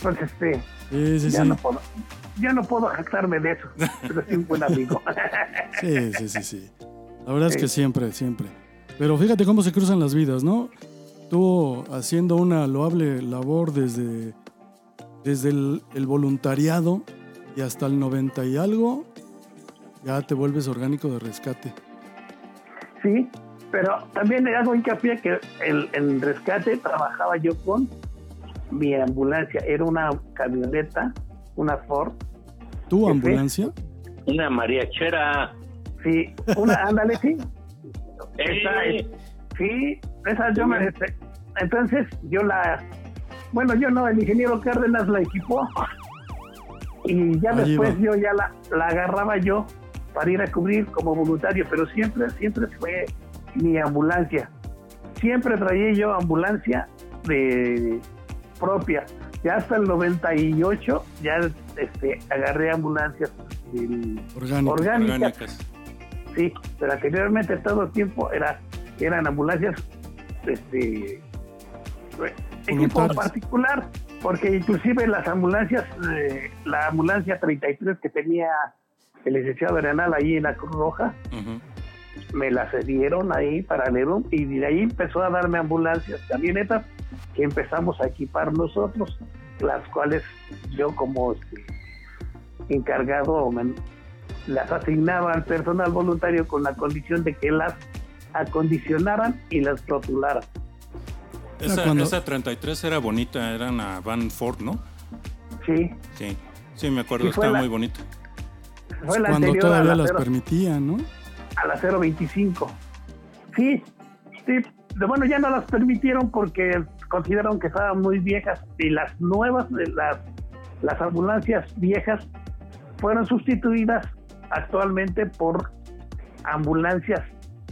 Pues este, Sí, sí, ya sí. no puedo, ya no puedo jactarme de eso, pero sí un buen amigo. Sí, sí, sí, sí. La verdad es que siempre, siempre. Pero fíjate cómo se cruzan las vidas, ¿no? Tú haciendo una loable labor desde, desde el, el voluntariado y hasta el 90 y algo, ya te vuelves orgánico de rescate. Sí, pero también le hago hincapié que el, en rescate trabajaba yo con mi ambulancia. Era una camioneta una Ford. ¿Tu ¿Qué ambulancia? Una mariachera. Sí, una, ándale, sí. Esa, Eh. es- sí, esa yo me... este, Entonces, yo la... Bueno, yo no, el ingeniero Cárdenas la equipó. Y ya Ahí después va. yo ya la, la agarraba yo para ir a cubrir como voluntario, pero siempre, siempre fue mi ambulancia. Siempre traía yo ambulancia de propia. Ya hasta el 98 ya este, agarré ambulancias del- Orgánica. orgánicas. Orgánicas. Sí, pero anteriormente todo el tiempo era, eran ambulancias, este, equipo particular, porque inclusive las ambulancias, eh, la ambulancia 33 que tenía el licenciado Arenal ahí en la Cruz Roja. Me la cedieron ahí para Lerum y de ahí empezó a darme ambulancias, camionetas que empezamos a equipar nosotros, las cuales yo como este, encargado me- las asignaba al personal voluntario con la condición de que las acondicionaran y las rotularan. Esa, cuando- esa 33 era bonita, era una Van Ford, ¿no? Sí, Sí, sí, me acuerdo, estaba la- muy bonita. fue la Cuando anterior a todavía la, las cero- permitían, ¿no? A la 025. Sí, sí, bueno, ya no las permitieron porque consideraron que estaban muy viejas y las nuevas, las, las ambulancias viejas fueron sustituidas actualmente por ambulancias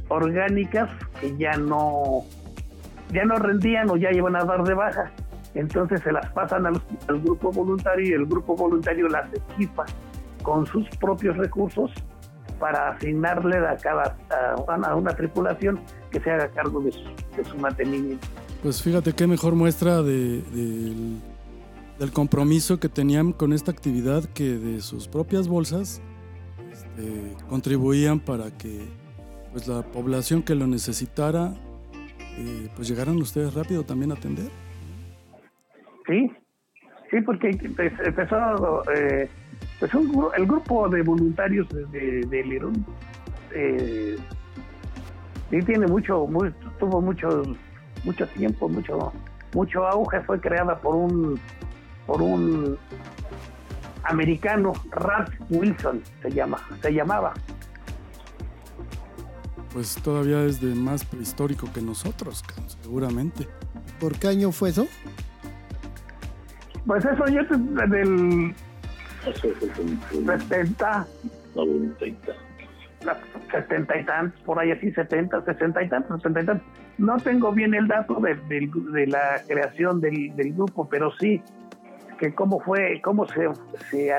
orgánicas que ya no ya no rendían o ya iban a dar de baja. Entonces se las pasan al grupo voluntario y el grupo voluntario las equipa con sus propios recursos para asignarle a cada a una, tripulación que se haga cargo de su, de su mantenimiento. Pues fíjate qué mejor muestra de- del, del compromiso que tenían con esta actividad que de sus propias bolsas este, contribuían para que pues la población que lo necesitara eh, pues llegaran ustedes rápido también a atender. Sí, sí, porque empezó eh, pues un el grupo de voluntarios de, de, de Lerún, eh, sí tiene mucho, muy- tuvo mucho, mucho tiempo, mucho, mucho auge, fue creada por un, por un americano, Ralph Wilson se llama, se llamaba. Pues todavía es de más prehistórico que nosotros, seguramente. ¿Por qué año fue eso? Pues eso yo te- del 70, la- 70 y tantos, por ahí así, 70, 60 y tantos, 70 y tantos. No tengo bien el dato de, del- de la creación del, del grupo, pero sí que cómo fue, cómo se, se, eh,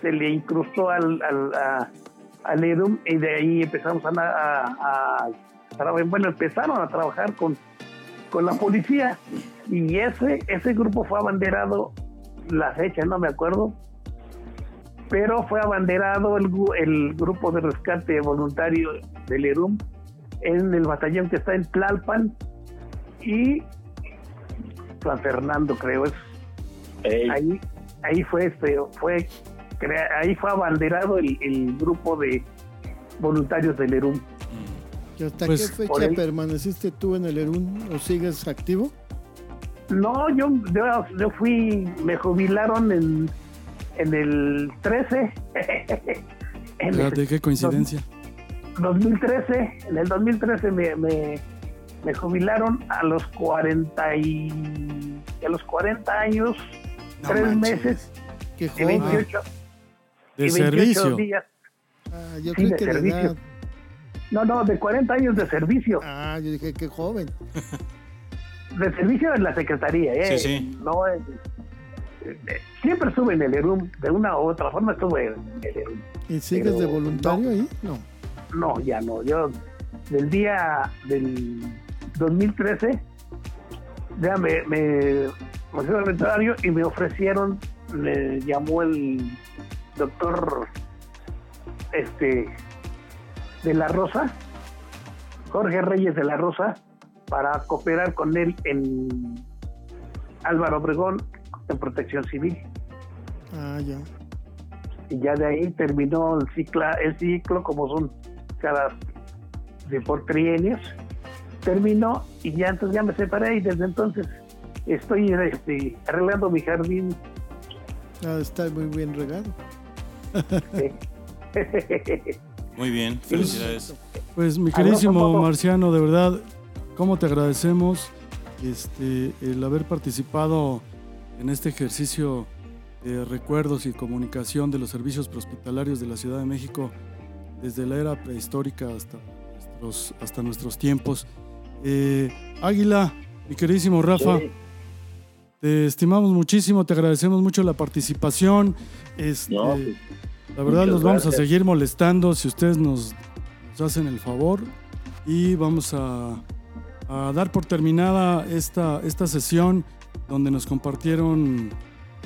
se le incrustó al, al, a- al EDUM y de ahí empezamos a, a, a- a- bueno, empezaron a trabajar con, con la policía. Y ese, ese grupo fue abanderado, la fecha no me acuerdo, pero fue abanderado el, gu- el grupo de rescate voluntario del ERUM en el batallón que está en Tlalpan y San Fernando creo es. Ahí ahí fue este fue crea- ahí fue abanderado el, el grupo de voluntarios del ERUM. ¿Y hasta Pues, qué fecha permaneciste tú en el ERUN o sigues activo? No, yo, yo, yo fui, me jubilaron en, en el 13. en Fíjate el qué coincidencia. 2013, en el 2013 me, me, me jubilaron a los 40 y a los 40 años, No tres manches. meses Qué y joven. 28, De y 28 servicio. días. Ah, yo Sí, creí de que de servicio. edad. No, no, de 40 años de servicio. Ah, yo dije qué joven. De servicio en la secretaría, ¿eh? Sí, sí. No, eh, eh, siempre estuve en el ERUM, de una u otra forma estuve en el ERUM. ¿Y sigues Pero de voluntario no. ahí? No. No, ya no. Yo, del día del 2013, ya me, me, me al veterinario y me ofrecieron, me llamó el doctor este de la Rosa, Jorge Reyes de la Rosa, para cooperar con él en Álvaro Obregón en protección civil. Ah, ya. y ya de ahí terminó el ciclo, el ciclo como son cada de por trienios terminó y ya entonces ya me separé y desde entonces estoy este, arreglando mi jardín Ah, está muy bien regado. Muy bien, felicidades. Pues mi queridísimo. Marciano, de verdad, cómo te agradecemos este, el haber participado en este ejercicio de recuerdos y comunicación de los servicios prehospitalarios de la Ciudad de México desde la era prehistórica hasta nuestros, hasta nuestros tiempos. Eh, Águila, mi queridísimo Rafa, Sí. te estimamos muchísimo, te agradecemos mucho la participación. Este, No, pues, la verdad los vamos a seguir molestando si ustedes nos, nos hacen el favor y vamos a, a dar por terminada esta, esta sesión donde nos compartieron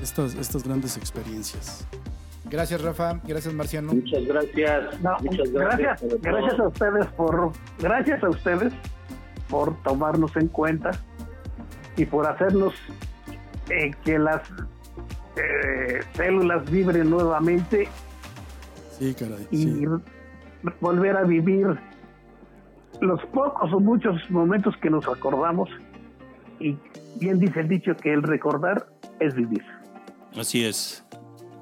estas, estas grandes experiencias. Gracias, Rafa. Gracias, Marciano. Muchas gracias. No, muchas gracias, gracias. gracias, a ustedes por, gracias a ustedes por tomarnos en cuenta y por hacernos eh, que las eh, células vibren nuevamente Sí, caray. y sí. volver a vivir los pocos o muchos momentos que nos acordamos. Y bien dice el dicho que el recordar es vivir. Así es.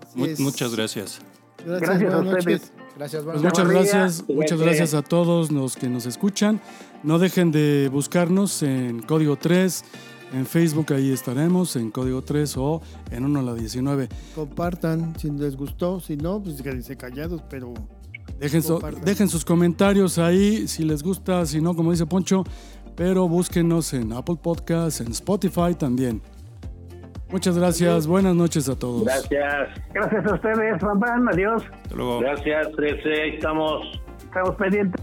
Así Mu- es. Muchas gracias. Gracias, Gracias a ustedes. noches. Gracias, Pues buenas muchas gracias, muchas gracias a todos los que nos escuchan. No dejen de buscarnos en Código 3, en Facebook ahí estaremos, en Código 3 o en 1 a la 19. Compartan si les gustó, si no, pues quédense callados, pero Dejen, su- Compartan. dejen sus comentarios ahí, si les gusta, si no, como dice Poncho, pero búsquenos en Apple Podcasts, en Spotify también. Muchas gracias, buenas noches a todos. Gracias. Gracias a ustedes, Bam, adiós. Hasta luego. Gracias, 13. Ahí estamos. Estamos pendientes.